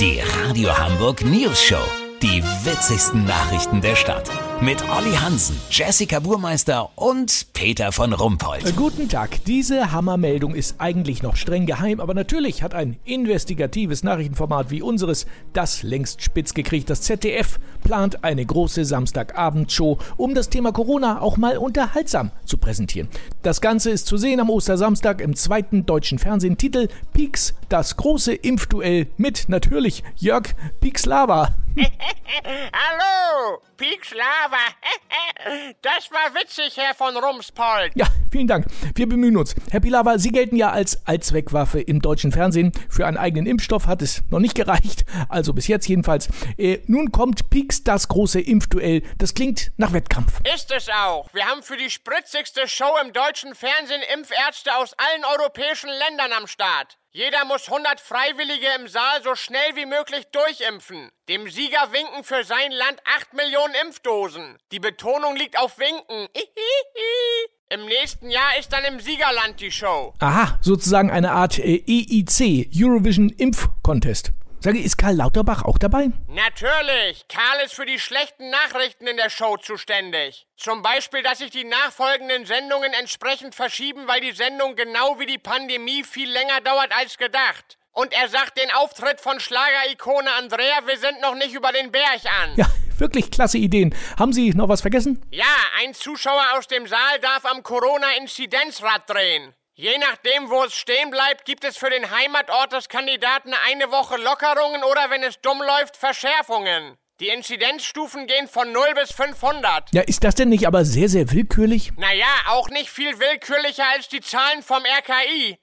Die Radio Hamburg News Show. Die witzigsten Nachrichten der Stadt. Mit Olli Hansen, Jessica Burmeister und Peter von Rumpold. Äh, Guten Tag. Diese Hammermeldung ist eigentlich noch streng geheim, aber natürlich hat ein investigatives Nachrichtenformat wie unseres das längst spitz gekriegt. Das ZDF plant eine große Samstagabendshow, um das Thema Corona auch mal unterhaltsam zu präsentieren. Das Ganze ist zu sehen am Ostersamstag im zweiten deutschen Fernsehen. Titel Peaks, das große Impfduell mit natürlich Jörg Piekslava. Hallo, Peaks Lava. Das war witzig, Herr von Rumspold. Ja, vielen Dank. Wir bemühen uns. Herr Pilawa, Sie gelten ja als Allzweckwaffe im deutschen Fernsehen. Für einen eigenen Impfstoff hat es noch nicht gereicht. Also bis jetzt jedenfalls. Äh, nun kommt Peaks das große Impfduell. Das klingt nach Wettkampf. Ist es auch. Wir haben für die spritzigste Show im deutschen Fernsehen Impfärzte aus allen europäischen Ländern am Start. Jeder muss 100 Freiwillige im Saal so schnell wie möglich durchimpfen. Dem Sieger winken für sein Land 8 Millionen Impfdosen. Die Betonung liegt auf winken. Im nächsten Jahr ist dann im Siegerland die Show. Aha, sozusagen eine Art äh, EIC, Eurovision Impf Contest. Sage, ist Karl Lauterbach auch dabei? Natürlich. Karl ist für die schlechten Nachrichten in der Show zuständig. Zum Beispiel, dass sich die nachfolgenden Sendungen entsprechend verschieben, weil die Sendung genau wie die Pandemie viel länger dauert als gedacht. Und er sagt den Auftritt von Schlagerikone Andrea, wir sind noch nicht über den Berg an. Ja, wirklich klasse Ideen. Haben Sie noch was vergessen? Ja, ein Zuschauer aus dem Saal darf am Corona-Inzidenzrad drehen. Je nachdem, wo es stehen bleibt, gibt es für den Heimatort des Kandidaten eine Woche Lockerungen oder, wenn es dumm läuft, Verschärfungen. Die Inzidenzstufen gehen von 0 bis 500. Ja, ist das denn nicht aber sehr, sehr willkürlich? Naja, auch nicht viel willkürlicher als die Zahlen vom RKI.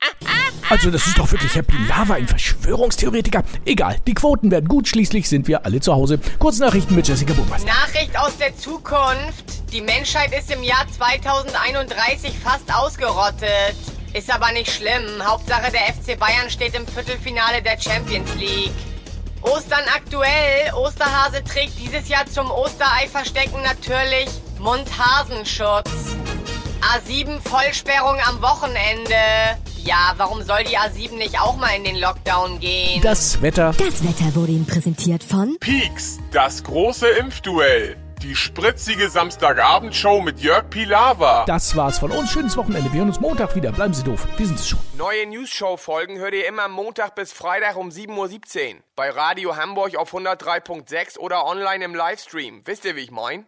Also, das ist doch wirklich Herr Pilawa, ein Verschwörungstheoretiker. Egal, die Quoten werden gut, schließlich sind wir alle zu Hause. Kurznachrichten mit Jessica Burmeister. Nachricht aus der Zukunft. Die Menschheit ist im Jahr 2031 fast ausgerottet. Ist aber nicht schlimm. Hauptsache der FC Bayern steht im Viertelfinale der Champions League. Ostern aktuell. Osterhase trägt dieses Jahr zum Osterei-Verstecken natürlich Mund-Hasenschutz. A7 Vollsperrung am Wochenende. Ja, warum soll die A7 nicht auch mal in den Lockdown gehen? Das Wetter. Das Wetter wurde Ihnen präsentiert von Peaks, das große Impfduell. Die spritzige Samstagabendshow mit Jörg Pilawa. Das war's von uns. Schönes Wochenende. Wir hören uns Montag wieder. Bleiben Sie doof. Wir sind es schon. Neue News-Show-Folgen hört ihr immer Montag bis Freitag um 7.17 Uhr. Bei Radio Hamburg auf 103.6 oder online im Livestream. Wisst ihr, wie ich mein?